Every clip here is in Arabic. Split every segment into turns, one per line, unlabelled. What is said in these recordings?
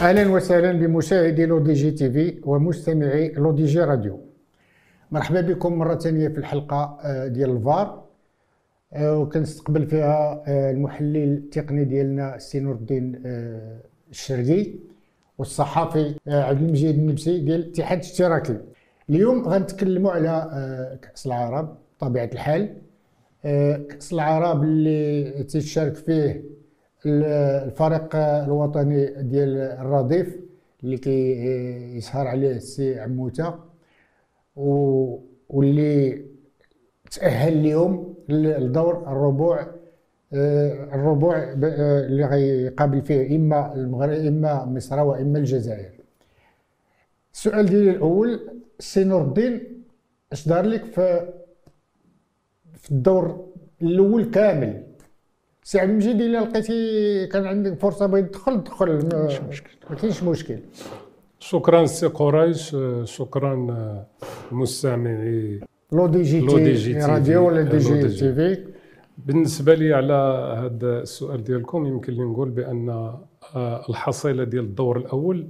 أهلا وسهلا بمشاهدي L'ODJ TV ومستمعي L'ODJ Radio. مرحبا بكم مرة ثانية في الحلقة آه، ديال الفار. آه، وكنستقبل فيها آه، المحلل التقني ديالنا السي نور الدين الشرقي والصحافي عبد المجيد النبسي ديال الاتحاد الاشتراكي. اليوم غنتكلموا على كأس العرب بطبيعه الحال. كأس العرب اللي تشارك فيه الفريق الوطني ديال الرديف اللي كي يسهر عليه السي عموتة واللي تأهل اليوم للدور الربوع آه، الربوع آه، اللي غيقابل فيه إما المغرب إما مصر وإما الجزائر. السؤال ديالي الأول سي نور الدين اش دار لك في الدور الأول كامل؟ سي عبد المجيد إلا لقيتي كان عندك فرصة بغيت تدخل دخل ما كاينش مشكل.
شكرا سي قريش شكرا مستمعي
L'ODJ TG Radio و L'ODJ TV؟
بالنسبة لي على هذا السؤال ديالكم يمكن لي نقول بأن آه، الحصيلة ديال الدور الأول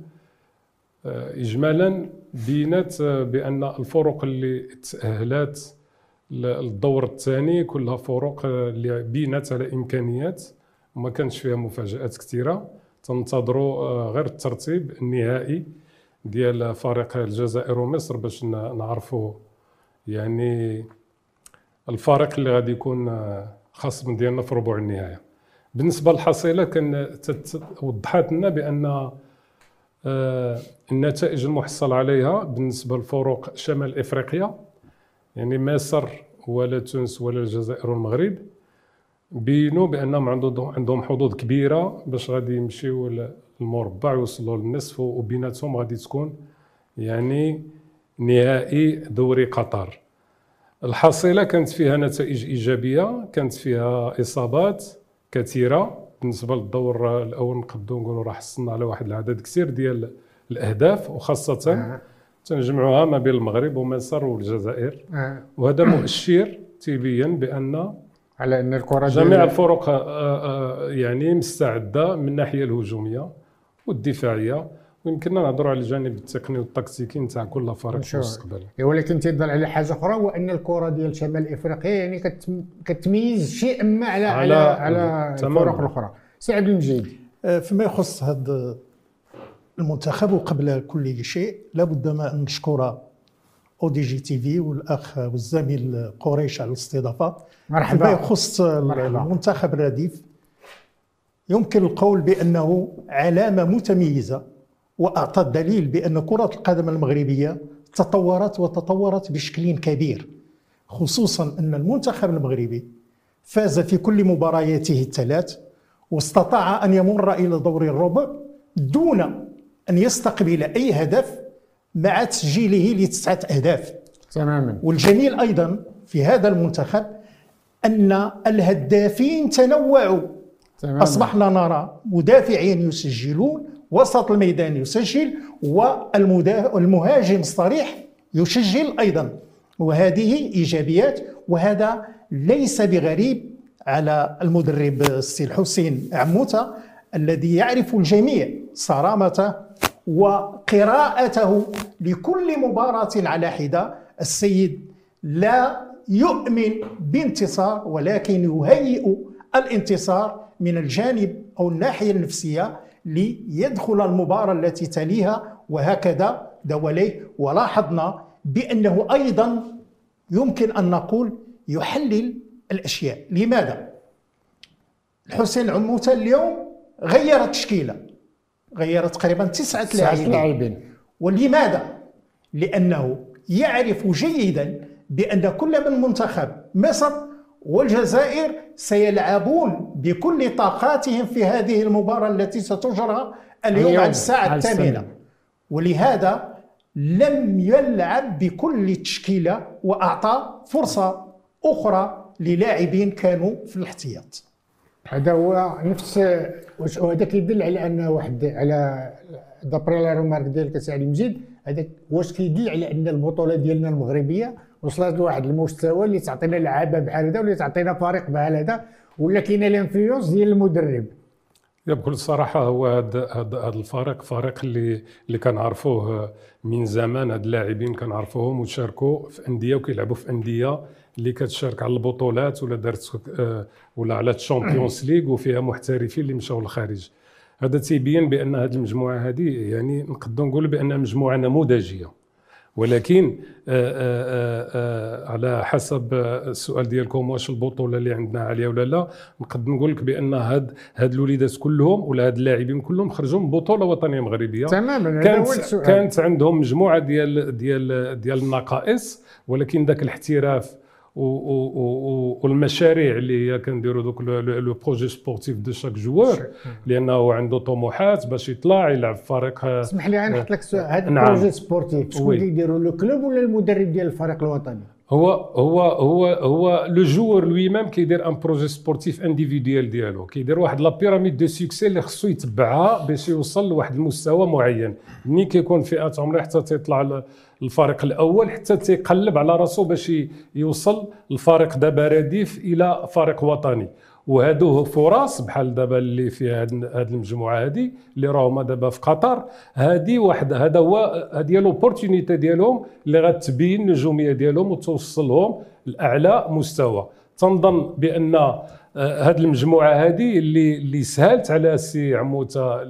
آه، اجمالا بينات بأن الفرق اللي تأهلات الدور الثاني كلها فرق اللي بينات على إمكانيات وما كانش فيها مفاجآت كثيرة. تنتظروا آه، غير الترتيب النهائي ديال فريق الجزائر ومصر باش نعرفوا يعني الفريق اللي غادي يكون آه، خصم ديالنا في ربع النهاية. بالنسبة للحصيلة كان وضحت لنا بأن آه، النتائج المحصل عليها بالنسبة لفرق شمال إفريقيا يعني مصر ولا تونس ولا الجزائر والمغرب بينوا بأنهم عندهم حظوظ كبيرة باش غادي يمشيو للمربع ويوصلوا للنصف وبيناتهم غادي تكون يعني نهائي دوري قطر الحصيله كانت فيها نتائج إيجابية كانت فيها إصابات كثيرة بالنسبة للدور الأول نقدروا نقولوا راه حصلنا على واحد العدد كثير ديال الأهداف وخاصة. تنجمعوها ما بين المغرب ومصر والجزائر. آه. وهذا مؤشر تيبين بأن
على أن الكرة
جميع الفرق آه، آه، يعني مستعدة من الناحية الهجومية والدفاعية. ويمكننا نهضروا على الجانب التقني والتكتيكي نتاع كل فريق في المستقبل.
إيه، ولكن تيظل على حاجة أخرى هو أن الكرة ديال شمال إفريقيا يعني كتميز شيئا ما على على على, على الفرق الأخرى. سي عبد المجيد
فيما يخص هذا المنتخب وقبل كل شيء لابد ما أن نشكر L'ODJ TV والأخ والزميل قريش على الاستضافة.
مرحبا.
ما يخص المنتخب الرديف يمكن القول بأنه علامة متميزة وأعطى الدليل بأن كرة القدم المغربية تطورت وتطورت بشكل كبير خصوصا أن المنتخب المغربي فاز في كل مبارياته الثلاث واستطاع أن يمر إلى دور الربع دون أن يستقبل أي هدف مع تسجيله لتسعة أهداف.
تماما.
والجميل أيضا في هذا المنتخب أن الهدافين تنوعوا. تماما. أصبحنا نرى مدافعين يسجلون وسط الميدان يسجل والمهاجم الصريح يسجل أيضا. وهذه إيجابيات وهذا ليس بغريب على المدرب السي الحسين عموتة الذي يعرف الجميع. صرامته وقراءته لكل مباراة على حدة. السيد لا يؤمن بانتصار ولكن يهيئ الانتصار من الجانب أو الناحية النفسية ليدخل المباراة التي تليها وهكذا دوليه ولاحظنا بأنه أيضا يمكن أن نقول يحلل الأشياء. لماذا؟ الحسين عموتة اليوم غير التشكيله غير تقريبا تسعة لاعبين. ولماذا؟ لأنه يعرف جيدا بأن كل من منتخب مصر والجزائر سيلعبون بكل طاقاتهم في هذه المباراة التي ستجرى اليوم على الساعة. الثامنة. ولهذا لم يلعب بكل تشكيلة وأعطى فرصة أخرى للاعبين كانوا في الاحتياط.
هذا هو نفس وهذا كيدل على أن واحد على دابري لا رومارك ديالك سعيد المجيد هذاك واش كيدل على أن البطولة ديالنا المغربية وصلت لواحد المستوى اللي تعطينا لعابه بحال هذا ولا تعطينا فريق بحال هذا ولا كاينة ال influence ديال المدرب.
بكل صراحة هو هذا الفريق فريق اللي اللي كنعرفوه من زمان هاد اللاعبين كنعرفوهم وشاركوا في أندية وكيلعبوا في أندية اللي كتشارك على البطولات ولا دارت آه، ولا على ال Champions League وفيها محترفين اللي مشاو للخارج. هذا تيبين بأن هذه المجموعة هذه يعني نقدر نقول بأنها مجموعة نموذجية. ولكن آآ آآ على حسب السؤال ديالكم واش البطولة اللي عندنا عالية ولا لا نقدر نقول لك بأن هاد هاد الوليدات كلهم ولا هاد اللاعبين كلهم خرجوا من بطولة وطنية مغربية.
تماما
كانت كانت عندهم مجموعة ديال ديال ديال النقائص ولكن ذاك الاحتراف والمشاريع اللي هي كنديروا دوك les projets sportifs de chaque joueur لأنه عنده طموحات باش يطلع يلعب في فريق
اسمح لي غنحط لك سؤال هذا نعم. ال projet sportif شكون اللي يديروا le club ولا المدرب ديال الفريق الوطني؟
هو هو هو هو le joueur lui-même كيدير un projet sportif individuel ديالو كيدير واحد la pyramide de succès اللي خصو يتبعها باش يوصل لواحد المستوى معين. ملي كيكون فئات عمريه حتى تيطلع الفريق الأول حتى تيقلب على راسو باش يوصل الفريق دابا رديف إلى فريق وطني. وهادو فرص بحال دابا اللي في هاد المجموعة هادي اللي راهما دابا في قطر. هادي واحد هذا هو هذه l'opportunité ديالهم اللي غتبين النجومية ديالهم وتوصلهم لأعلى مستوى. تنظن بأن هذه المجموعة هذه اللي اللي سهلت على سي عموتة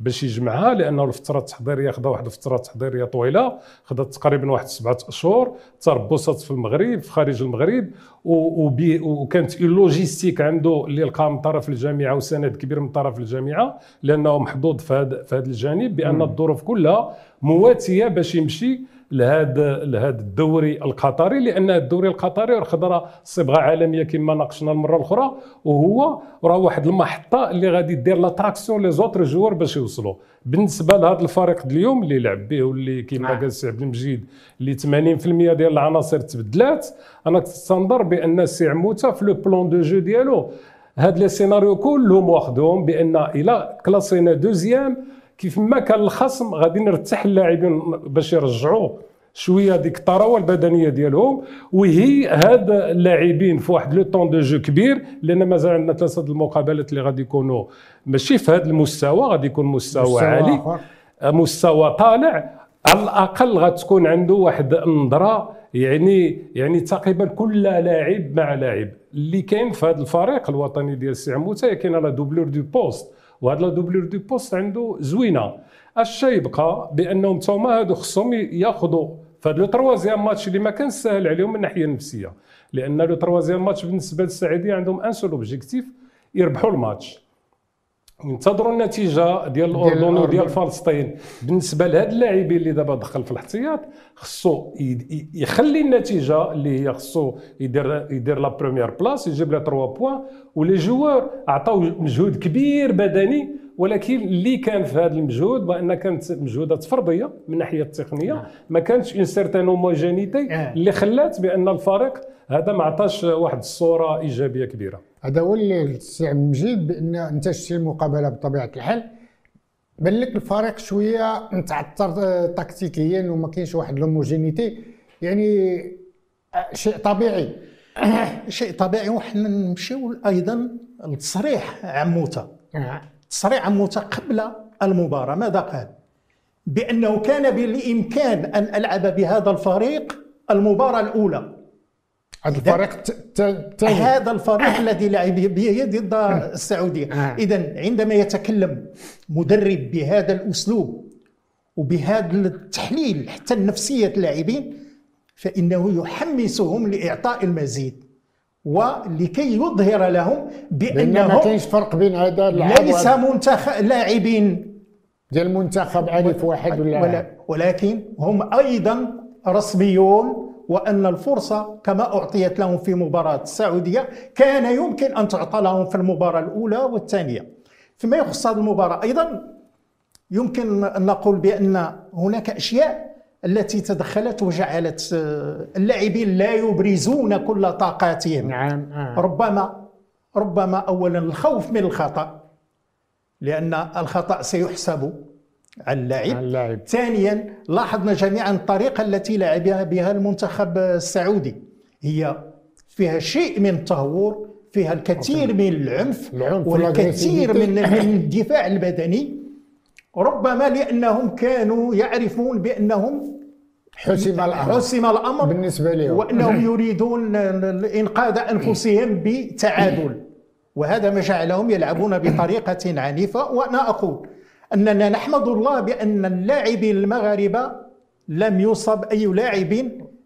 باش يجمعها لأنه الفترة التحضيرية خدا واحد الفترة تحضيرية طويلة خدات تقريبا واحد سبعة أشهر تربصت في المغرب في خارج المغرب وكانت logistique عنده اللي لقى من طرف الجامعة وسند كبير من طرف الجامعة لأنه محظوظ في هذا الجانب بأن الظروف كلها مواتية باش يمشي لهذا لهذا الدوري القطري لأن الدوري القطري خدا صبغة عالمية كما ناقشنا المرة الأخرى وهو راه واحد المحطة اللي غادي دير l'attraction les autres joueurs باش يوصلوا بالنسبة لهذا الفريق اليوم اللي لعب به واللي كما نعم. قال السي عبد المجيد اللي 80% ديال العناصر تبدلات أنا كنتنظر بأن السي عموتة في le plan de jeu ديالو هاد les scénarios كلهم واخدهم بأن إلى كلاسينا deuxième كيف ما كان الخصم غادي نرتاح اللاعبين باش يرجعوا شوية ديك الطراوة البدنية ديالهم. وهي هاد اللاعبين في واحد le temps de jeu كبير لأن مازال عندنا ثلاثة المقابلات اللي غادي يكونوا ماشي في هذا المستوى غادي يكون مستوى, مستوى عالي آخر. مستوى طالع. على الأقل غتكون عنده واحد النظرة يعني يعني تقريبا كل لاعب مع لاعب. اللي كاين في هذا الفريق الوطني ديال السي عموتة كاين la doublure de poste. وهذا la doublure de poste عنده زوينة. اش يبقى بأنهم تما هادو خصهم ياخذوا فهاد le troisième match اللي ما كان سهل عليهم من الناحيه النفسية. لأن le troisième match بالنسبة للسعودية عندهم un seul objectif يربحوا الماتش. ينتظروا النتيجة ديال الأردن وديال فلسطين. بالنسبة لهاد اللاعبين اللي دابا دخل في الاحتياط خصو يخلي النتيجة اللي هي خصو يدير يدير la première place يجيب لها 3 points و les joueurs عطاو مجهود كبير بدني ولكن اللي كان في هذا المجهود بان كانت مجهودات فردية من الناحيه التقنية نعم. ما كانتش une certaine homogénéité اللي خلات بأن الفريق هذا ما عطاش واحد الصورة إيجابية كبيرة.
هذا هو اللي السي مجيد بأن أنت شتي المقابلة بطبيعة الحال. بان لك الفريق شوية متعثر تكتيكيا وما كاينش واحد l'homogénéité يعني شيء طبيعي.
شيء طبيعي. وحنا نمشيو أيضا لتصريح عموتة. نعم. تصريح عموتة قبل المباراة. ماذا قال؟ بأنه كان بالإمكان أن ألعب بهذا الفريق المباراة الأولى.
هذا الفريق
هذا الفريق الذي لعب به ضد السعودية. آه. اذا عندما يتكلم مدرب بهذا الأسلوب وبهذا التحليل حتى نفسية اللاعبين فإنه يحمسهم لإعطاء المزيد ولكي يظهر لهم بانه
ما كاينش فرق بين هذا
ليس منتخب لاعبين.
ديال المنتخب عنيف واحد ولا
ولكن هم أيضا رسميون وأن الفرصة كما أعطيت لهم في مباراة السعودية كان يمكن أن تعطى لهم في المباراة الأولى والثانية فيما يخص هذه المباراة أيضا يمكن أن نقول بأن هناك أشياء التي تدخلت وجعلت آه، اللاعبين لا يبرزون كل طاقاتهم
نعم
آه. ربما ربما اولا الخوف من الخطأ لأن الخطأ سيحسب على اللاعب اللاعب ثانيا لاحظنا جميعا الطريقة التي لعب بها المنتخب السعودي. هي فيها شيء من التهور فيها الكثير من العنف
العنف
والكثير من الدفاع البدني. ربما لأنهم كانوا يعرفون بأنهم
حسم الأمر.
حسم الأمر.
بالنسبة لهم.
وأنهم يريدون إنقاذ أنفسهم بتعادل. وهذا ما جعلهم يلعبون بطريقة عنيفة. وأنا أقول أننا نحمد الله بأن اللاعبين المغاربة لم يصب أي لاعب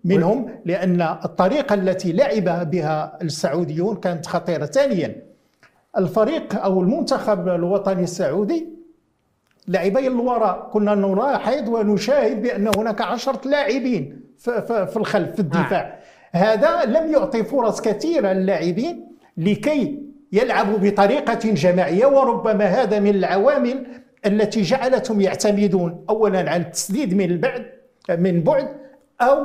منهم لأن الطريقة التي لعب بها السعوديون كانت خطيرة. ثانيا الفريق أو المنتخب الوطني السعودي لاعبي الوراء كنا نلاحظ ونشاهد بأن هناك عشرة لاعبين في الخلف في الدفاع. هذا لم يعطي فرص كثيرة للاعبين لكي يلعبوا بطريقة جماعية وربما هذا من العوامل التي جعلتهم يعتمدون اولا على التسديد من البعد من بعد أو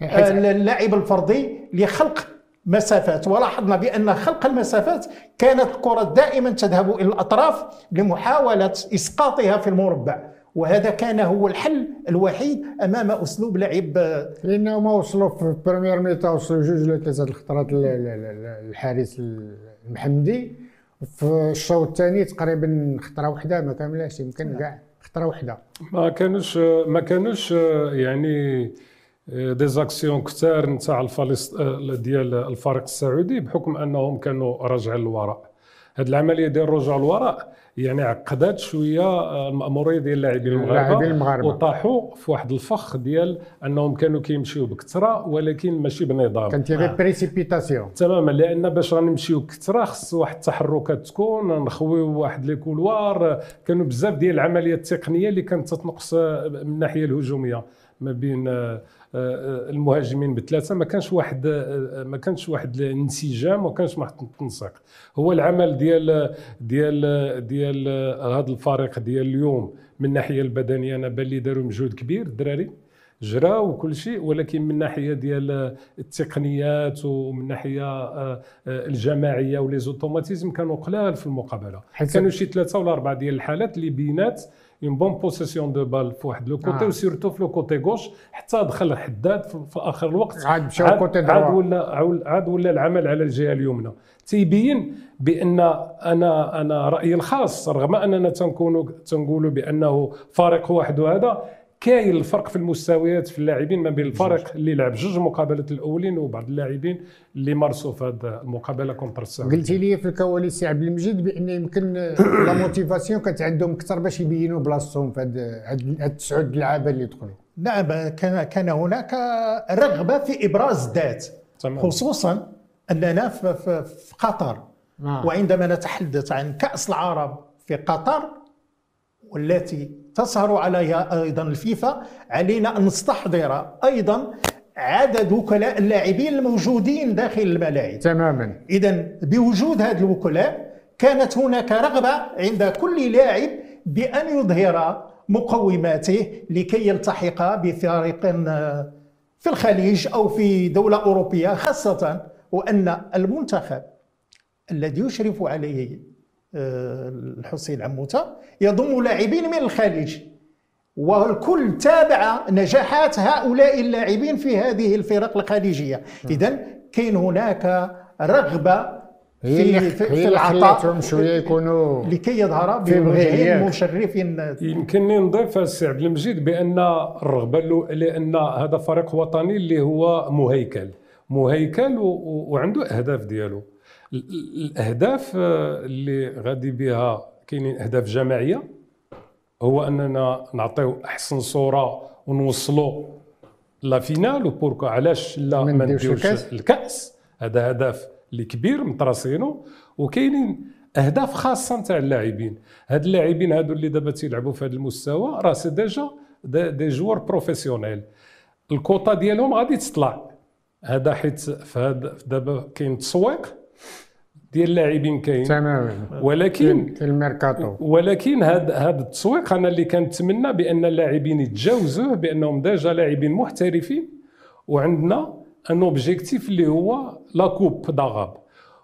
حيث-
اللاعب الفردي لخلق مسافات. ولاحظنا بأن خلق المسافات كانت الكرة دائما تذهب إلى الأطراف لمحاولة إسقاطها في المربع. وهذا كان هو الحل الوحيد أمام أسلوب لعب.
لانهم وصلوا في البريمير ميتا وصلوا جوج ولا ثلاثة الخطرات الحارس المحمدي. في الشوط الثاني تقريبا خطرة واحدة ما كاملاش يمكن كاع خطرة واحدة
ما كانوش ما كانوش يعني des actions كثار نتاع الفلسط... ديال الفريق السعودي بحكم أنهم كانوا راجعين للوراء. هذه العملية ديال الرجوع للوراء يعني عقدت شوية المأمورية ديال اللاعبين
اللاعبين
المغاربة
المغاربة.
وطاحوا في واحد الفخ ديال أنهم كانوا كيمشيو بكثرة ولكن ماشي بنظام.
كانت غير précipitation
تماما لأن باش غنمشيو كثره خص واحد التحركات تكون نخويو واحد les couloirs. كانوا بزاف ديال العمليات التقنية اللي كانت تتنقص من الناحية الهجومية ما بين آه، آه، المهاجمين بثلاثة. ما كانش واحد آه، ما كانش واحد الانسجام وما كانش واحد التنسيق. هو العمل ديال ديال ديال هذا الفريق ديال اليوم من الناحيه البدنية أنا بان لي داروا مجهود كبير الدراري جراو وكل شيء ولكن من ناحية ديال التقنيات ومن ناحية آه، آه، الجماعية ولي زوتوماتيزم كانوا قلال في
المقابلة.
كانوا شي ثلاثة ولا أربعة ديال الحالات اللي بينات une bonne possession de balle في واحد le côté
آه.
و surtout في le côté gauche حتى دخل حداد في, آخر الوقت
عاد
عاد,
côté
عاد. ولا عاد- ولا العمل على الجهة اليمنى تيبين بأن أنا أنا رأيي الخاص رغم أننا تنكونوا تنقولوا بأنه فريق واحد وهذا كاين الفرق في المستويات في اللاعبين ما بين الفريق اللي لعب جوج مقابلات الأولين وبعض اللاعبين اللي مارسوا في هذه المقابلة contre السعوديه
قلتي لي في الكواليس عبد المجيد بأن يمكن la motivation كانت عندهم أكثر باش يبينوا بلاصتهم في هاد هاد التسعود لعابة اللي دخلوا
نعم كان كان هناك رغبة في إبراز الذات. خصوصا أننا في, في, في قطر
آه.
وعندما نتحدث عن كأس العرب في قطر والتي تسهر عليها أيضا الفيفا. علينا أن نستحضر أيضا عدد وكلاء اللاعبين الموجودين داخل الملاعب.
تماما.
اذا بوجود هذه الوكلاء كانت هناك رغبة عند كل لاعب بأن يظهر مقوماته لكي يلتحق بفريق آه، في الخليج أو في دولة أوروبية خاصة وأن المنتخب الذي يشرف عليه الحسين عموتة يضم لاعبين من الخليج. والكل تابع نجاحات هؤلاء اللاعبين في هذه الفرق الخليجية. اذا كاين هناك
رغبة
في, في,
هي
في العطاء
شوية يكونوا
لكي يظهر
في
بوجه. مشرف
يمكنني نضيف السي عبد المجيد بأن الرغبة لأن هذا فريق وطني اللي هو مهيكل. مهيكل وعنده أهداف ديالو. ال- ال- الأهداف آه، اللي غادي بها كاينين أهداف جماعية هو أننا نعطيو أحسن صورة ونوصلوا la finale و pourquoi علاش لا
ما نديروش؟
الكاس. هذا هدف اللي كبير متراسينو وكاينين أهداف خاصة نتاع اللاعبين. هاد اللاعبين هادو اللي دابا تيلعبوا في هذا المستوى راه c'est déjà des, des joueurs professionnels. ال cota ديالهم غادي تطلع. هذا حيت في هذا دابا كاين تسويق ديال اللاعبين كاين.
تماما.
ولكن
في الميركاتو
ولكن هذا هذا التسويق أنا اللي كنتمنى بأن اللاعبين يتجاوزوه بأنهم déjà لاعبين محترفين وعندنا un objectif اللي هو la Coupe d'Arabe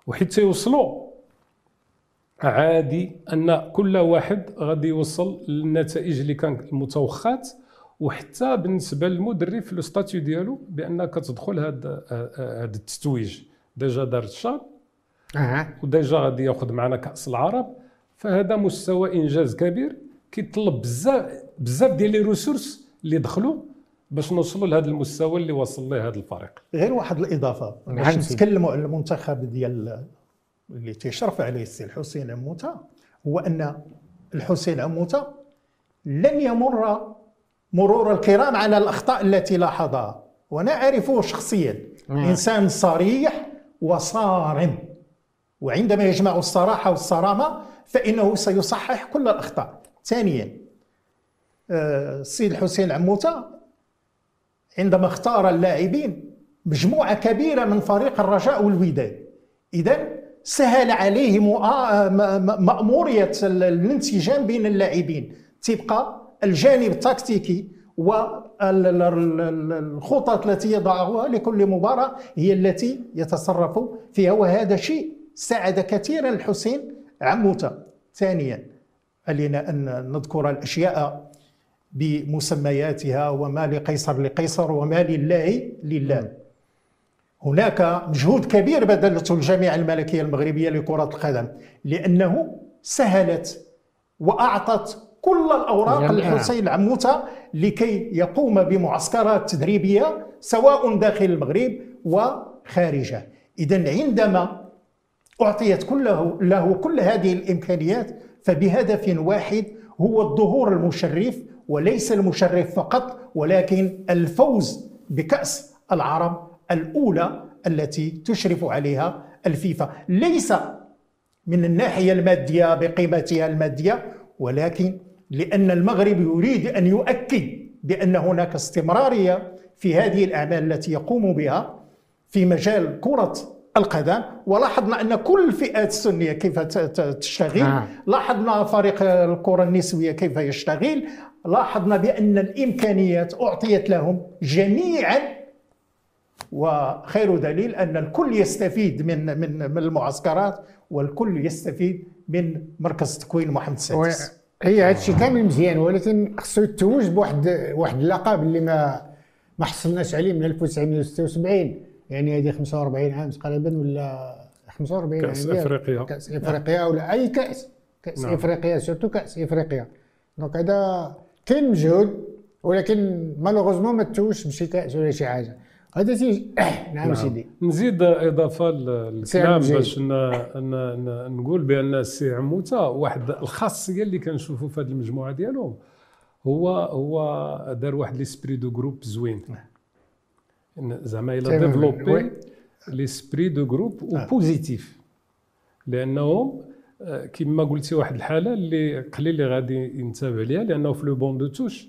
وحيت تيوصلوا عادي أن كل واحد غادي يوصل للنتائج اللي كانت المتوخات وحتى بالنسبة للمدرب في ال statut ديالو بانك تدخل هذا هذا التتويج. déjà دار ال CHAN
أه.
و déjà غادي ياخذ معنا كأس العرب. فهذا مستوى إنجاز كبير. كيطلب بزاف بزاف ديال les ressources اللي دخلوا باش نوصلوا لهذا المستوى اللي وصل له هذا الفريق.
غير واحد الإضافة. باش
نعم.
نتكلموا على المنتخب ديال اللي تيشرف عليه السي الحسين عموتة هو أن الحسين عموتة لن يمر مرور الكرام على الأخطاء التي لاحظها. وأنا اعرفه شخصيا.
نعم.
إنسان صريح وصارم. وعندما يجمع الصراحة والصرامة فإنه سيصحح كل الأخطاء. ثانيا آه، السيد الحسين عموتة عندما اختار اللاعبين مجموعة كبيرة من فريق الرجاء والوداد. اذا سهل عليه م- مأمورية الانسجام بين اللاعبين. تبقى الجانب التكتيكي والخطط التي يضعها لكل مباراة هي التي يتصرف فيها. وهذا شيء ساعد كثيرا الحسين عموته ثانيا علينا أن نذكر الأشياء بمسمياتها وما لقيصر لقيصر وما لله لله. هناك مجهود كبير بذلته الجامعة الملكية المغربية لكرة القدم لأنه سهلت وأعطت كل الأوراق. للحسين العموتة لكي يقوم بمعسكرات تدريبية سواء داخل المغرب وخارجه. إذا عندما أعطيت كله له كل هذه الإمكانيات فبهدف واحد هو الظهور المشرف وليس المشرف فقط ولكن الفوز بكأس العرب الأولى التي تشرف عليها الفيفا. ليس من الناحية المادية بقيمتها المادية ولكن لأن المغرب يريد أن يؤكد بأن هناك استمرارية في هذه الأعمال التي يقوم بها في مجال كرة القدم ولاحظنا أن كل الفئات السنية كيف تشتغل.
نعم.
لاحظنا فريق الكرة النسوية كيف يشتغل. لاحظنا بأن الإمكانيات أعطيت لهم جميعا وخير دليل أن الكل يستفيد من من من المعسكرات والكل يستفيد من مركز تكوين محمد
و-
السادس
هي هذا الشيء كامل مزيان ولكن خصو يتوج بواحد واحد اللقب اللي ما ما حصلناش عليه من 1976 يعني هذه 45 عام تقريبا ولا 45 عام
كأس
ديال
أفريقيا.
كأس إفريقيا ولا أي كأس. كأس
نعم.
إفريقيا surtout كأس إفريقيا. donc هذا كاين مجهود ولكن malheureusement ما توش بشي كأس ولا شي حاجة. هذا سي نعم سيدي.
نزيد إضافة للكلام. باش نقول بأن السي عموتة واحد الخاصية اللي كنشوفوا في هذه المجموعة ديالهم. هو هو دار واحد l'esprit de groupe زوين. إن زعما
إلى.
développé.
l'esprit
de groupe و positif لانهم آه، كما قلتي واحد الحالة اللي قليل اللي غادي ينتبه ليها لأنه في le banc de touche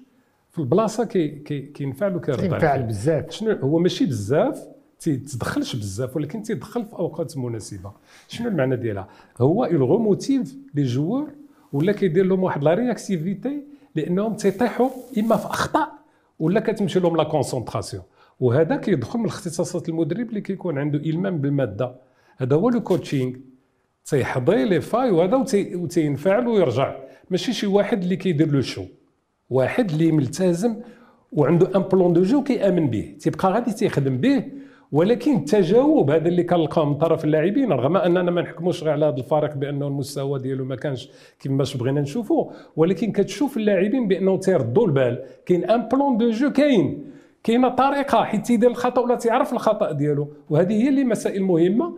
في البلاصة كي كي كينفعل وكيرضى
كينفعل بزاف.
شنو هو ماشي بزاف تيتدخلش بزاف ولكن تيدخل في أوقات مناسبة. شنو المعنى ديالها؟ هو il remotive les joueurs ولا كيدير لهم واحد la réactivité لأنهم تيطيحوا إما في أخطاء ولا كتمشي لهم la concentration وهذا كيدخل من اختصاصات المدرب اللي كيكون عنده إلمام بالمادة. هذا هو le coaching تيحضي les failles وهذا وتي- وتينفعل ويرجع. ماشي شي واحد اللي كيدير له شو واحد اللي ملتزم وعنده un plan de jeu كيأمن به. تيبقى غادي تيخدم به. ولكن التجاوب هذا اللي كنلقاو من طرف اللاعبين رغم أننا ما نحكموش غير على هذا الفريق بأنه المستوى ديالو ما كانش كيفاش بغينا نشوفوه. ولكن كتشوف اللاعبين بأنه تيردوا البال. كاين un plan de jeu كاين. كاينة طريقة حيت تيدير الخطأ ولا تيعرف الخطأ ديالو. وهذه هي اللي مسائل مهمة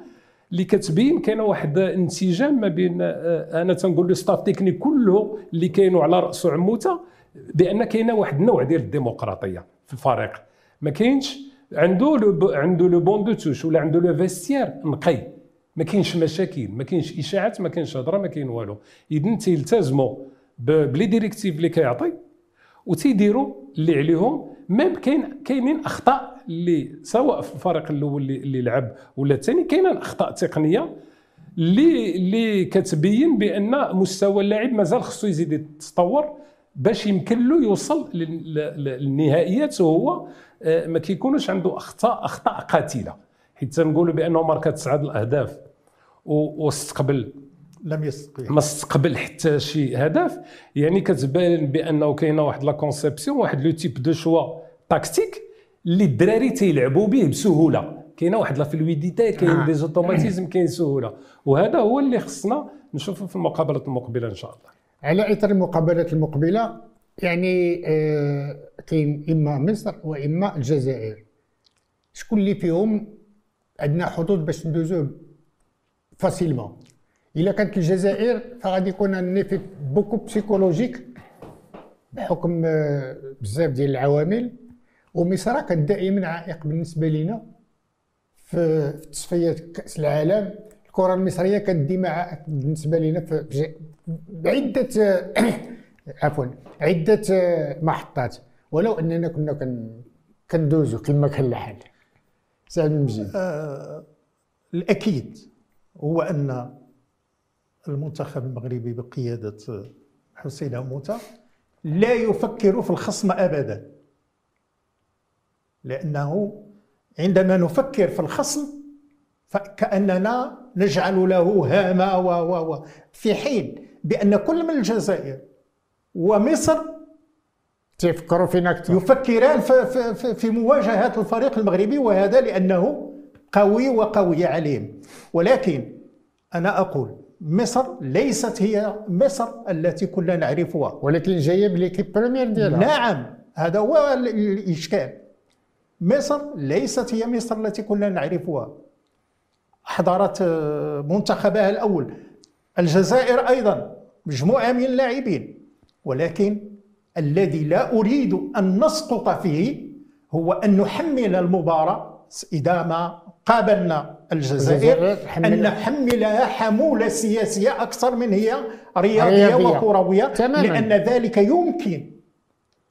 اللي كتبين كاينة واحد انسجام ما بين آه، أنا تنقول le staff technique كله اللي كاينوا على راسه عموتة بأن كاينة واحد النوع ديال الديمقراطية في الفريق. ما كاينش عنده لو عنده le banc de touche ولا عنده le vestiaire نقي. ما كاينش مشاكل ما كاينش إشاعات ما كاينش هضرة ما كاين والو. اذا تيلتزموا ب les directives اللي كيعطي وتيديروا اللي عليهم. même كاين كاينين أخطاء اللي سواء في الفريق الأول اللي, اللي لعب ولا الثاني كاينين أخطاء تقنية اللي اللي كتبين بأن مستوى اللاعب مازال خصو يزيد يتطور باش يمكن له يوصل لل- لل- للنهائيات. وهو آه، ما كيكونوش عنده اخطاء أخطاء قاتلة. حيت تنقولوا بأنه ماركا تسعه الأهداف واستقبل
لم يستطيع
ما استقبل حتى شي هدف. يعني كتبان بأنه كاينة واحد la conception واحد le type de choix tactique اللي الدراري تيلعبوا به بسهولة. كاينة واحد la fluidité كاين. des automatismes كاين سهولة. وهذا هو اللي خصنا نشوفه في المقابلات المقبلة إن شاء الله.
على اثر المقابلات المقبلة يعني آه كاين إما مصر وإما الجزائر. شكون اللي فيهم عندنا حظوظ باش ندوزوه facilement إلا كانت الجزائر فغادي يكون un beaucoup psychologique بحكم آه، بزاف ديال العوامل. ومصر كانت دائما عائق بالنسبة لنا في في تصفيات كأس العالم. الكرة المصرية كانت ديما عائق بالنسبة لنا في بعده آه، عفوا عدة آه، محطات. ولو أننا كنا كن- كندوزو كما كان الحال. سعد المجيد.
آه، الأكيد هو أن المنتخب المغربي بقيادة حسين موتى لا. يفكر في الخصم أبدا. لأنه عندما نفكر في الخصم فكأننا نجعل له هامة و و و في حين بأن كل من الجزائر ومصر
تفكروا فينا أكثر
يفكران في- في- في- في مواجهة الفريق المغربي وهذا لأنه قوي وقوي عليهم. ولكن أنا أقول مصر ليست هي مصر التي كنا نعرفها.
ولكن جاية ب l'équipe première ديالها.
نعم هذا هو ال- الإشكال. مصر ليست هي مصر التي كنا نعرفها. حضرت آه، منتخبها الأول. الجزائر أيضا مجموعة من اللاعبين. ولكن الذي لا أريد أن نسقط فيه هو أن نحمل المباراة إذا ما قابلنا الجزائر أن نحملها حمولة سياسية أكثر من هي رياضية. وكروية
تماماً.
لأن ذلك يمكن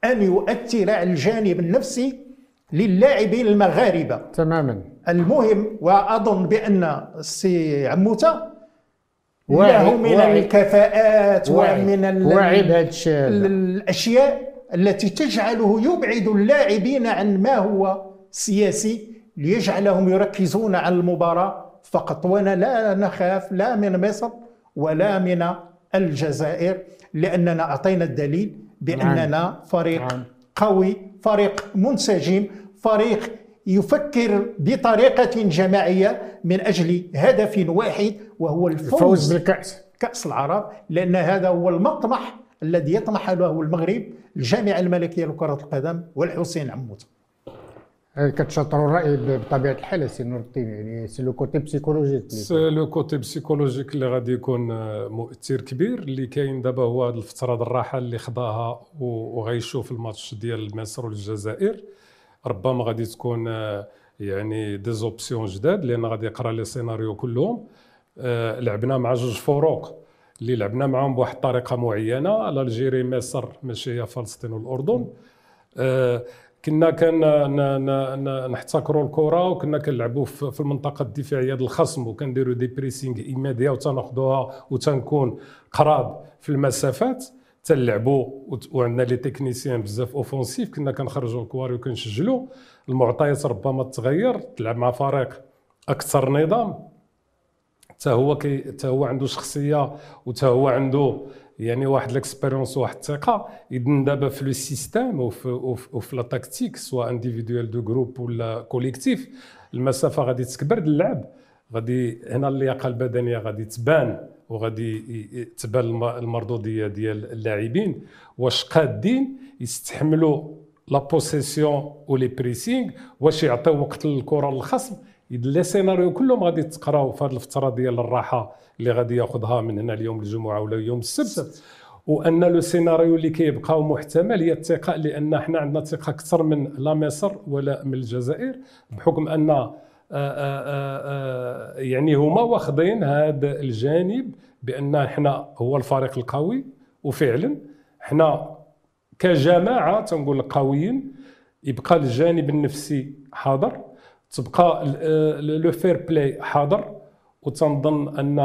أن يؤثر على الجانب النفسي للاعبين المغاربة
تماما
المهم وأظن بأن السي عموتة له من
واعي.
الكفاءات
واعي.
ومن. ال- الأشياء التي تجعله يبعد اللاعبين عن ما هو سياسي ليجعلهم يركزون على المباراة فقط وأنا لا نخاف لا من مصر ولا من الجزائر لأننا أعطينا الدليل بأننا فريق
نعم.
قوي فريق منسجم فريق يفكر بطريقة جماعية من أجل هدف واحد وهو
الفوز
الفوز
بالكأس.
كأس العرب لأن هذا هو المطمح الذي يطمح له المغرب الجامعة الملكية لكرة القدم والحسين عموت
هذا كتشاطروا الرأي بطبيعة الحال سي نور الدين يعني سي لو كوتي بسيكولوجيك
سي لو كوتي بسيكولوجيك اللي غادي يكون آه، مؤثر كبير اللي كاين دابا هو هذه الفترة الراحة اللي خضاها وغيشوف الماتش ديال مصر والجزائر. ربما غادي تكون آه، يعني des options جداد لأن غادي يقرأ les scénarios كلهم. آه، لعبنا مع جوج فروق اللي لعبنا معاهم بواحد الطريقة معينة. L'Algérie مصر ماشي هي فلسطين والأردن. كنا كان نحتكروا الكرة وكنا كنلعبوا في المنطقة الدفاعية ديال الخصم وكنديروا des pressings immédiats وتناخذوها وتنكون قراب في المسافات. تنلعبوا وعندنا les techniciens بزاف offensifs كنا كنخرجوا الكواري وكنسجلوا المعطيات ربما تغير تلعب مع فريق أكثر نظام. حتى هو حتى هو عنده شخصية وتا هو عنده يعني واحد ال expérience وواحد الثقة. اذا دابا في le système وفي la tactique سواء individuelle de groupe ولا collective المسافة غادي تكبر اللعب. غادي هنا اللياقه البدنية غادي تبان وغادي تبان الم- المردوديه ديال اللاعبين. واش قادين؟ يستحملوا la possession و les pressings واش يعطيو وقت للكرة للخصم لي سيناريو كلهم غادي تقراو في هذه الفترة ديال الراحة اللي غادي ياخذها من هنا اليوم الجمعة ولا يوم السبت. وأن لو سيناريو اللي كيبقى محتمل هي الثقة لأن حنا عندنا ثقة أكثر من لا مصر ولا من الجزائر بحكم أن آه، آه، آه، آه، يعني هما واخدين هذا الجانب بأن حنا هو الفريق القوي. وفعلا حنا كجماعة تنقول قويين يبقى الجانب النفسي حاضر. تبقى le fair-play حاضر وتنظن أن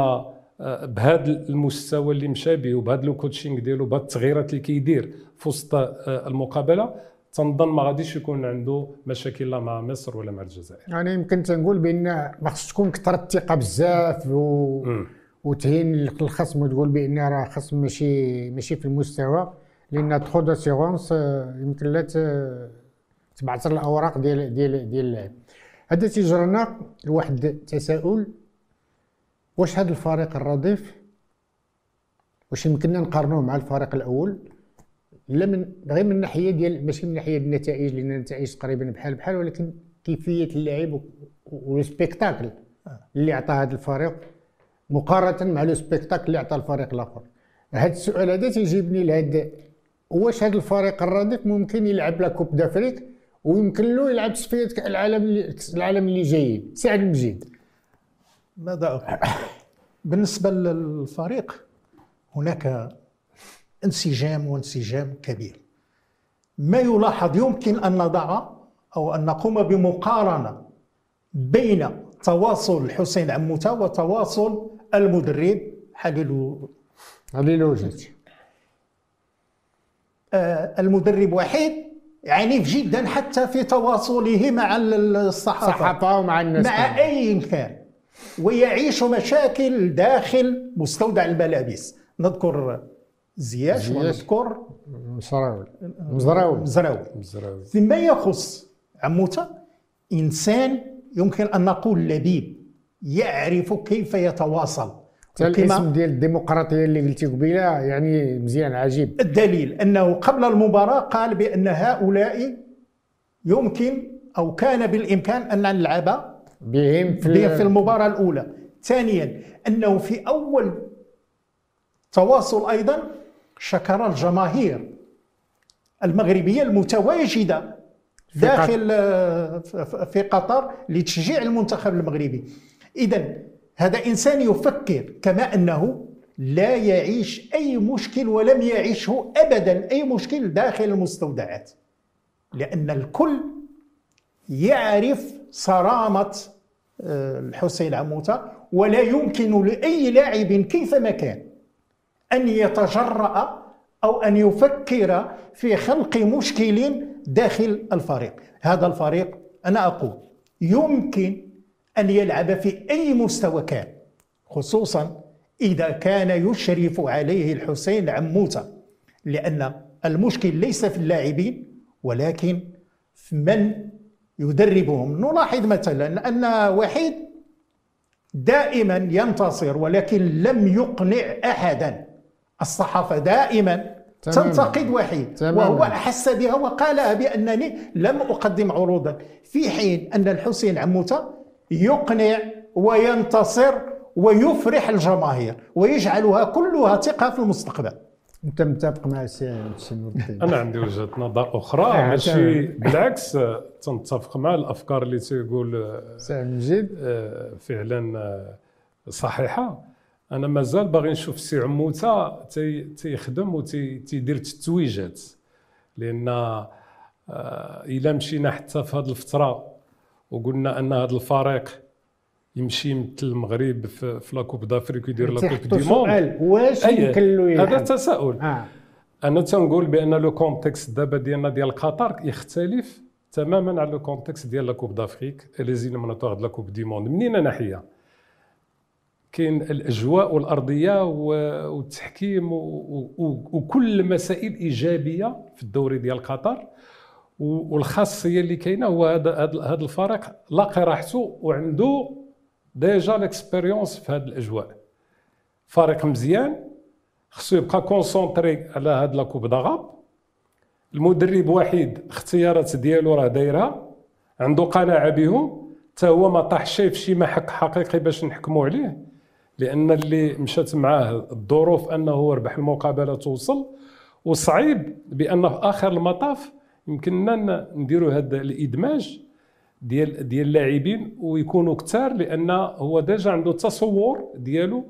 آه، بهذا المستوى اللي مشى به وبهذا le coaching ديالو بهذه التغييرات اللي كيدير في وسط آه، المقابلة تنظن ما غاديش يكون عنده مشاكل لا مع مصر ولا مع الجزائر.
يعني يمكن تنقول بأن ما خصش تكون كثرت الثقة بزاف و... وتهين الخصم وتقول بأن راه خصم ماشي ماشي في المستوى لأن تخو داسيغونس يمكن لا تبعثر الأوراق ديال ديال ديال اللاعب. هذا تيجرنا لواحد التساؤل. واش هذا الفريق الرديف واش يمكننا نقارنوه مع الفريق الأول؟ لا من غير من الناحيه ديال ماشي من ناحية النتائج لأن النتائج تقريبا بحال بحال ولكن كيفية اللعب والسبيكتاكل اللي عطى هذا الفريق مقارنة مع لو سبيكتاكل اللي عطى الفريق الآخر. هذا السؤال هذا تيجيبني لهذا واش هذا الفريق الرديف ممكن يلعب لا كوب دافريك ويمكن له يلعب تصفيه العالم اللي العالم اللي جايين سعد المجيد
ماذا بالنسبة للفريق هناك انسجام وانسجام كبير. ما يلاحظ يمكن أن نضع أو أن نقوم بمقارنة بين تواصل حسين عموتة وتواصل المدرب حليل
حليل
آه، المدرب وحيد عنيف جدا حتى في تواصله مع الصحافه
الصحافه ومع الناس
مع أي كان ويعيش مشاكل داخل مستودع الملابس. نذكر زياش ونذكر
مزراوي. مزراوي.
مزراوي. فيما يخص عموتة إنسان يمكن أن نقول لبيب يعرف كيف يتواصل.
الاسم ديال الديمقراطية اللي قلتي قبيلة يعني مزيان عجيب.
الدليل أنه قبل المباراة قال بأن هؤلاء يمكن أو كان بالإمكان أن نلعب
بهم
في, في المباراة الأولى. ثانيا أنه في أول تواصل أيضا شكر الجماهير المغربية المتواجدة داخل آه، في قطر لتشجيع المنتخب المغربي. اذا هذا إنسان يفكر كما أنه لا يعيش أي مشكل ولم يعيشه ابدا أي مشكل داخل المستودعات. لأن الكل يعرف صرامة آه، الحسين عموتة ولا يمكن لأي لاعب كيفما كان أن يتجرأ أو أن يفكر في خلق مشكل داخل الفريق. هذا الفريق أنا أقول يمكن أن يلعب في أي مستوى كان خصوصا إذا كان يشرف عليه الحسين عموته لأن المشكل ليس في اللاعبين ولكن في من يدربهم. نلاحظ مثلا أن وحيد دائما ينتصر ولكن لم يقنع أحدا. الصحافة دائما تنتقد وحيد وهو أحس بها وقالها بأنني لم أقدم عروضا. في حين أن الحسين عموته يقنع وينتصر ويفرح الجماهير ويجعلها كلها ثقة في المستقبل.
أنت متفق مع السي
أنا عندي وجهة نظر أخرى آه، ماشي بالعكس تنتفق مع الأفكار اللي تيقول
سي مجيد.
آه، فعلا آه، صحيحة. أنا مازال باغي نشوف السي عموتة تيخدم وتيدير تتويجات لأن إلا مشينا حتى في هذه الفترة وقلنا أن هذا الفريق يمشي يمثل المغرب في, la Coupe d'Afrique ويدير la Coupe du monde.
واش يمكن له
هذا تساؤل آه. أنا تنقول بأن le contexte دابا ديالنا ديال قطر يختلف تماما على le contexte ديال la Coupe d'Afrique les éliminatoires de la Coupe du monde. منين ناحية؟ كاين الأجواء والأرضية والتحكيم وكل المسائل إيجابية في الدوري ديال قطر. والخاصيه اللي كاينة هو هذا الفريق لاقي راحته وعنده déjà l'expérience في هذه الأجواء. فريق مزيان خصو يبقى concentré على هاد la Coupe d'Arabe المدرب وحيد اختيارات ديالو راه دايرها عنده قناعة بهم. حتى هو ما طاح شي في شي محك حقيقي باش نحكموا عليه لأن اللي مشات معاه الظروف أنه ربح المقابلة توصل. وصعيب بان في آخر المطاف يمكننا نديروا هذا الإدماج ديال ديال اللاعبين ويكونوا كثار لأن هو ديجا عنده تصور ديالو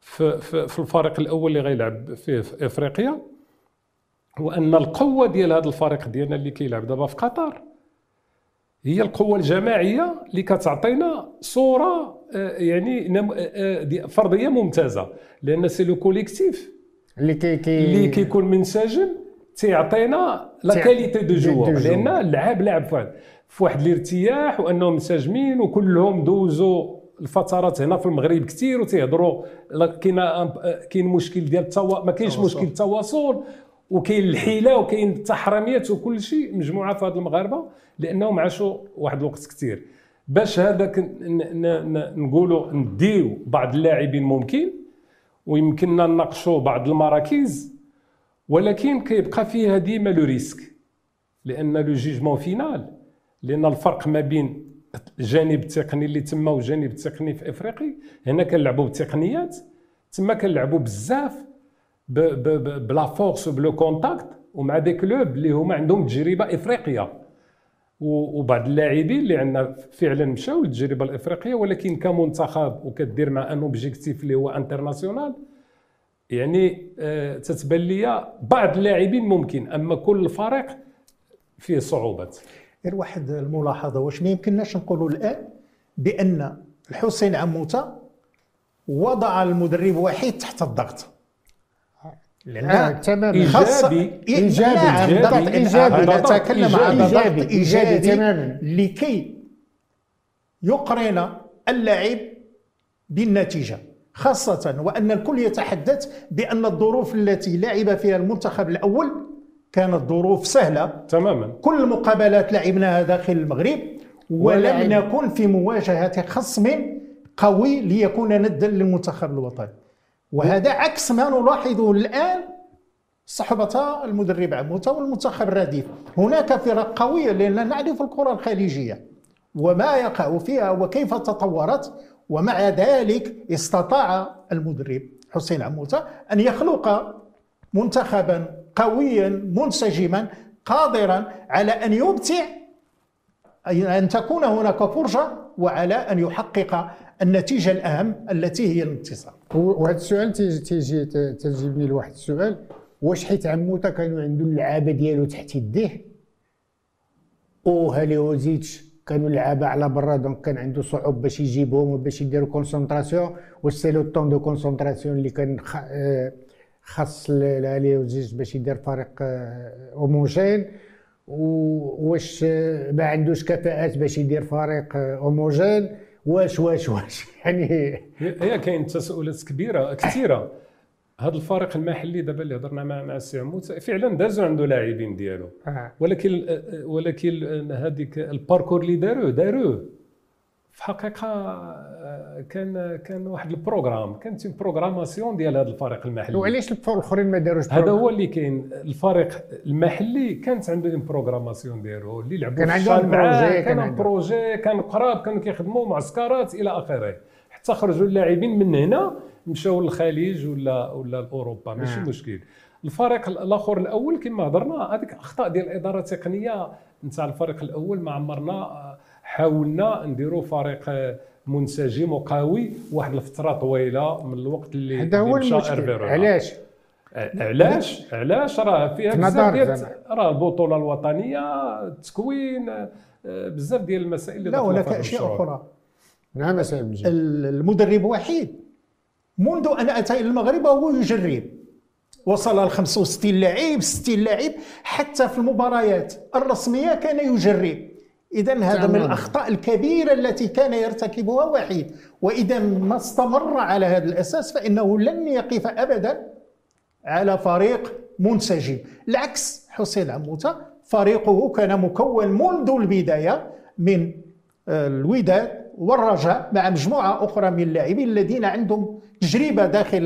في, في, في الفريق الأول اللي غيلعب فيه في إفريقيا وأن القوة ديال هذا الفريق ديالنا اللي كيلعب دابا في قطر هي القوة الجماعية اللي كتعطينا صورة آه، يعني آه، آه، فرضيه ممتازة لأن c'est le collectif
اللي كي كي
اللي كيكون منسجم تيعطينا la qualité de jeu لأن اللعاب لعب في واحد الارتياح وأنهم منسجمين وكلهم دوزوا الفترات هنا في المغرب كثير وتيهضروا كاين كاين مشكل ديال التوا... ما كاينش مشكل التواصل وكاين الحيلة وكاين التحرميات وكل شيء مجموعة في هاد المغاربة لأنهم عاشوا واحد الوقت كثير باش هذاك نقولوا نديو بعض اللاعبين ممكن ويمكننا نناقشوا بعض المراكز ولكن كيبقى فيها ديما le risque لأن le jugement final لأن الفرق ما بين الجانب التقني اللي تما والجانب التقني في إفريقي هنا كنلعبوا بالتقنيات تما كنلعبوا بزاف ب la force وب le contact ومع des clubs اللي هما عندهم تجربة إفريقية. وبعض اللاعبين اللي عندنا فعلا مشاو للتجربة الإفريقية ولكن كمنتخب وكدير مع أن objectif اللي هو international يعني آه تتبان لي بعض اللاعبين ممكن أما كل فريق فيه صعوبات.
غير واحد الملاحظة واش ما يمكنناش نقولوا الآن بأن الحسين عموتة وضع المدرب وحيد تحت الضغط؟
لا تماما. إيجابي
إيجابي. ضغط إيجابي. نتكلم عن ضغط.
إيجابي تماما.
لكي يقرن اللاعب بالنتيجة. خاصة وأن الكل يتحدث بأن الظروف التي لعب فيها المنتخب الأول كانت ظروف سهلة.
تماما.
كل المقابلات لعبناها داخل المغرب ولم نكن في مواجهة خصم قوي ليكون ندا للمنتخب الوطني. وهذا عكس ما نلاحظه الآن صحبة المدرب عموتة والمنتخب الرديف. هناك فرق قوية لأننا نعرف الكرة الخليجية وما يقع فيها وكيف تطورت. ومع ذلك استطاع المدرب حسين عموته أن يخلق منتخبا قويا منسجما قادرا على أن يمتع أن تكون هناك فرجة وعلى أن يحقق النتيجة الأهم التي هي الانتصار.
وهذا السؤال تيجي تيجي تجيبني لواحد السؤال. واش حيت عموته كانوا عنده اللعابة ديالو تحت يديه؟ وهاليلوزيتش كانوا لعابة على برا donc كان عنده صعوب باش يجيبهم وباش يديروا concentration و c'est le temps de concentration اللي كان آه، خاص لهاليلوزيتش باش يدير فريق آه، homogène وواش آه، ما عندوش كفاءات باش يدير فريق آه، homogène واش واش واش يعني
هي كاين تساؤلات كبيرة كثيرة. هذا الفريق المحلي دابا اللي هضرنا مع مع السي عموته فعلا دازوا عنده لاعبين ديالو
آه.
ولكن ولكن هذيك ال parcours اللي داروه داروه في حقيقة آه، كان كان واحد ال programme كانت programmation ديال هذا الفريق المحلي
وعلاش الآخرين ما داروش
هذا؟ هو اللي كاين الفريق المحلي كانت عنده une programmation ديالو اللي لعبوا
كان عندهم projet،
كان
كان.
projet كانوا قراب كانوا كيخدموا معسكرات إلى آخره حتى خرجوا اللاعبين من هنا مشاو للخليج ولا ولا لأوروبا ماشي
آه.
مشكل الفريق الآخر الأول كما هضرنا هذيك أخطاء ديال الإدارة التقنية نتاع الفريق الأول ما عمرنا آه، حاولنا نديروا فريق آه، منسجم وقوي واحد الفترة طويلة من الوقت اللي
هذا هو المشكل
إيرفي رونا.
علاش؟
علاش علاش راه فيها
في
بزاف ديال. راه البطولة الوطنية التكوين آه، بزاف ديال المسائل اللي
لا هناك
المشروع.
أخرى
نعم مسائل
المدرب وحيد منذ أن أتى إلى المغرب وهو يجرب. وصل ل 65 لاعب 60 لاعب حتى في المباريات الرسمية كان يجرب. اذا هذا من
تمام.
الأخطاء الكبيرة التي كان يرتكبها وحيد. وإذا ما استمر على هذا الأساس فإنه لن يقف ابدا على فريق منسجم. العكس حسين عموتة فريقه كان مكون منذ البداية من الوداد والرجاء مع مجموعة أخرى من اللاعبين الذين عندهم تجربة داخل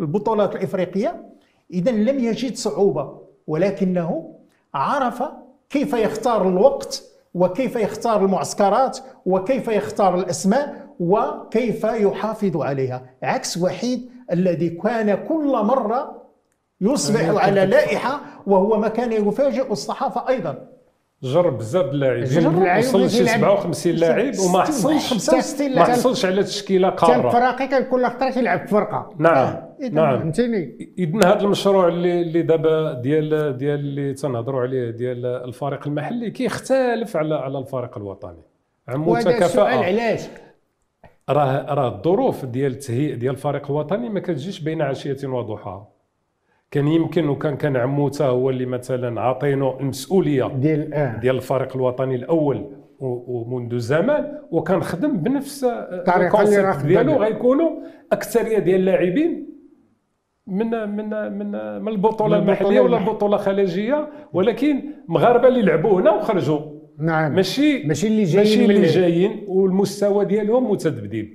البطولات الإفريقية. اذا لم يجد صعوبة ولكنه عرف كيف يختار الوقت وكيف يختار المعسكرات وكيف يختار الأسماء وكيف يحافظ عليها. عكس وحيد الذي كان كل مرة يصبح على لائحة وهو ما كان يفاجئ الصحافة أيضا.
جرب بزاف د اللاعبين وصل
يلعب
57 لاعب وما حصلش.
65
ما حصلش على تشكيلة
كان
قارة.
فراقي كان كل خطره يلعب في فرقة.
نعم
إذن
نعم.
فهمتيني.
إذن هذا المشروع اللي اللي دابا ديال ديال اللي تنهضروا عليه ديال الفريق المحلي كيختلف على على الفريق الوطني. عمو
وهذا السؤال
كفاءه
علاش؟
راه راه الظروف ديال التهيئ ديال الفريق الوطني ما كتجيش بين عشية وضحاها. كان يمكن وكان كان عموتة هو اللي مثلا عاطينو المسؤولية
ديال آه.
ديال الفريق الوطني الأول ومنذ زمان وكان خدم بنفس
الطريقة اللي
ال
concept راه
ديالو. غيكونوا أكثرية ديال اللاعبين من من من من
البطولة
المحلية ولا. البطولة الخليجية ولكن مغاربة اللي لعبوا هنا وخرجوا.
نعم.
ماشي
ماشي اللي جايين
ماشي اللي
ال-
جايين والمستوى ديالهم متذبذب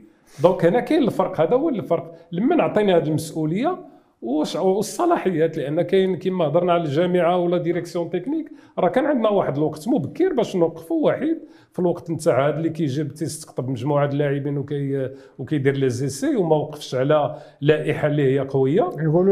donc هنا كاين الفرق. هذا هو الفرق. لمن عطينا هذه المسؤولية؟ والصلاحيات لأن كاين كما هضرنا على الجامعة و la direction technique راه كان عندنا واحد الوقت مبكر باش نوقفوا واحد. في الوقت نتاع هذا اللي كيجيب تيستقطب مجموعة اللاعبين وكي وكيدير لي زيسي وما وقفش على لائحة اللي هي
قوية.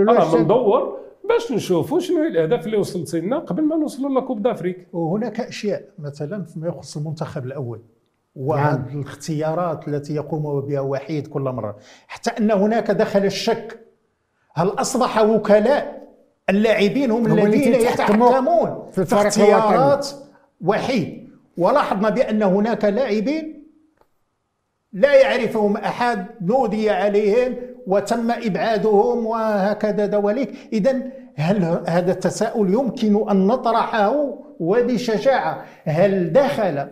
راه بندور باش نشوفوا شنو هي الأهداف اللي وصلت لنا قبل ما نوصلوا لكوب دافريك
وهناك أشياء مثلا فيما يخص المنتخب الأول
نعم.
وهذه الاختيارات التي يقوم بها وحيد كل مرة. حتى أن هناك دخل الشك هل أصبح وكلاء اللاعبين هم
هم
الذين يتحكمون
في
في اختيارات وحيد. ولاحظنا بأن هناك لاعبين لا يعرفهم أحد نودي عليهم وتم إبعادهم وهكذا دواليك. اذا هل هذا التساؤل يمكن أن نطرحه وبشجاعة؟ هل دخل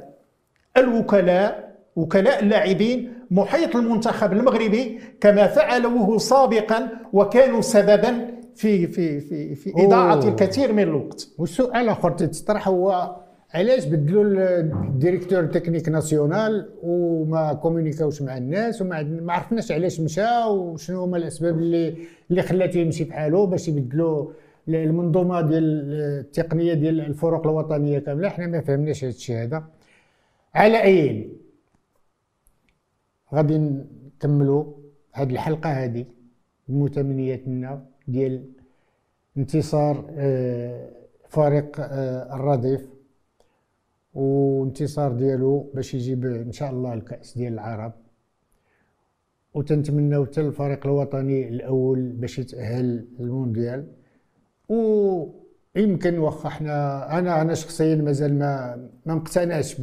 الوكلاء وكلاء اللاعبين محيط المنتخب المغربي كما فعلوه سابقا وكانوا سببا في في في في
إضاعة.
الكثير من الوقت.
والسؤال آخر تيتطرح هو علاش بدلوا ال directeur technique national وما communiqu اوش مع الناس وما ما عرفناش علاش مشى وشنو هما الأسباب اللي اللي خلاته يمشي بحاله باش يبدلوا المنظومة ديال التقنية ديال الفرق الوطنية كاملة. حنا ما فهمناش هذا الشيء هذا. على اي غادي نكملوا هذه الحلقة هذه بمتمنياتنا ديال انتصار آه، فريق آه، الرديف وانتصار ديالو باش يجيب إن شاء الله الكأس ديال العرب. وتنتمناو حتى الفريق الوطني الأول باش يتأهل للمونديال. ويمكن واخا حنا أنا أنا شخصيا مازال ما ما مقتنعش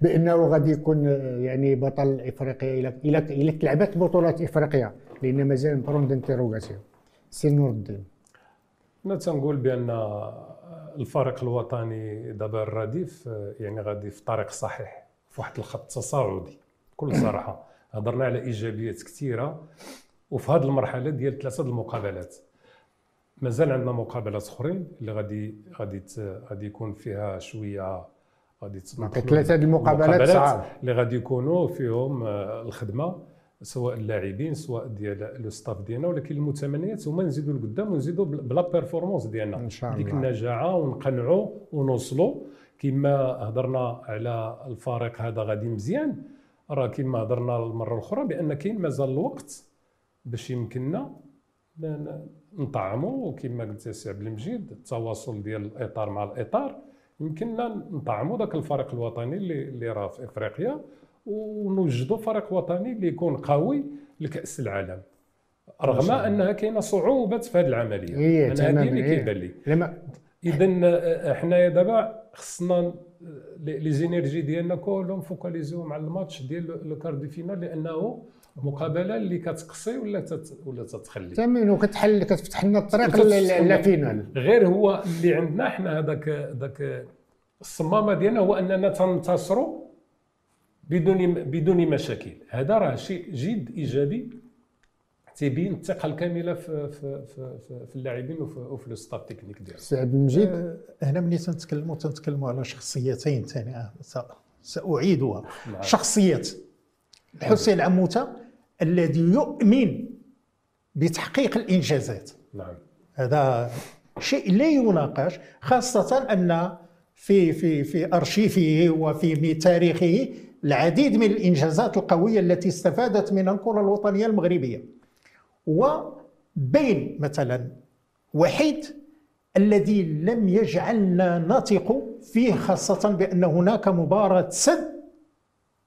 بأنه غادي يكون يعني بطل إفريقيا إلى إلى إلى تلعبت بطولات إفريقيا لأن مازال point d'interrogation سي نور الدين.
أنا تنقول بأن الفريق الوطني دابا الرديف يعني غادي في طريق صحيح في واحد الخط تصاعدي بكل صراحة هضرنا على إيجابيات كثيرة وفي هذه المرحلة ديال ثلاثة المقابلات. مازال عندنا مقابلات أخرين اللي غادي غادي غادي يكون فيها شوية غادي ت-
donc ثلاثة المقابلات صعاب
اللي غادي يكونوا فيهم آه، الخدمة سواء اللاعبين سواء ديال le staff ديالنا ولكن المتمنيات هما نزيدوا لقدام ونزيدوا بل- ب la performance ديالنا.
إن شاء
ديك
الله.
النجاعة ونقنعوا ونوصلوا كما هضرنا على الفريق هذا غادي مزيان راه كما هضرنا المرة الأخرى بأن كاين مازال الوقت باش يمكننا نطعموا وكما قلت يا سي عبد المجيد التواصل ديال الإطار مع الإطار. يمكننا نطعموا ذاك الفريق الوطني اللي اللي راه في إفريقيا ونوجدوا فريق وطني اللي يكون قوي لكأس العالم. رغم أنها كاينة صعوبات في هذه العملية.
هي
أنا هذه اللي
هي.
كيبان لي.
لما
اذا حنايا دابا خصنا les énergies ديالنا كلهم focalisés مع الماتش ديال le quart de finale لأنه مقابلة اللي كتقصي ولا تت ولا تتخلي؟
تمام وكتحل كتفتح لنا الطريق la finale.
غير هو اللي عندنا حنا هذاك ذاك الصمامة ديالنا هو أننا تنتصروا بدون بدون مشاكل. هذا راه شيء جد إيجابي تيبين الثقة الكاملة في في في, في, اللاعبين وفي, وفي le staff technique ديالهم.
سي عبد المجيد
آه، هنا ملي تنتكلموا تنتكلموا على شخصيتين ثاني سأعيدها.
نعم.
شخصية الحسين عموتة الذي يؤمن بتحقيق الإنجازات.
نعم.
هذا شيء لا يناقش خاصة أن في في في أرشيفه وفي تاريخه العديد من الإنجازات القوية التي استفادت منها الكرة الوطنية المغربية. وبين مثلا وحيد الذي لم يجعلنا نثق فيه خاصة بأن هناك مباراة سد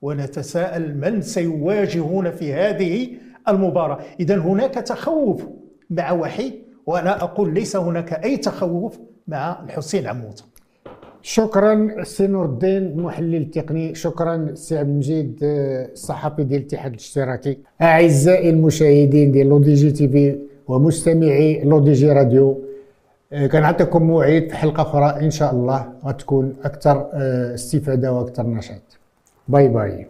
ونتساءل من سيواجهون في هذه المباراة. إذا هناك تخوف مع وحيد وأنا أقول ليس هناك أي تخوف مع الحسين عموته
شكرا سي نور الدين المحلل التقني شكرا سي عبد المجيد آه، الصحفي ديال الاتحاد الاشتراكي. أعزائي المشاهدين ديال LODJ TV ومستمعي LODJ Radio آه، كنعطيكم موعد في حلقة أخرى إن شاء الله غتكون أكثر آه، استفادة وأكثر نشاط. Bye bye.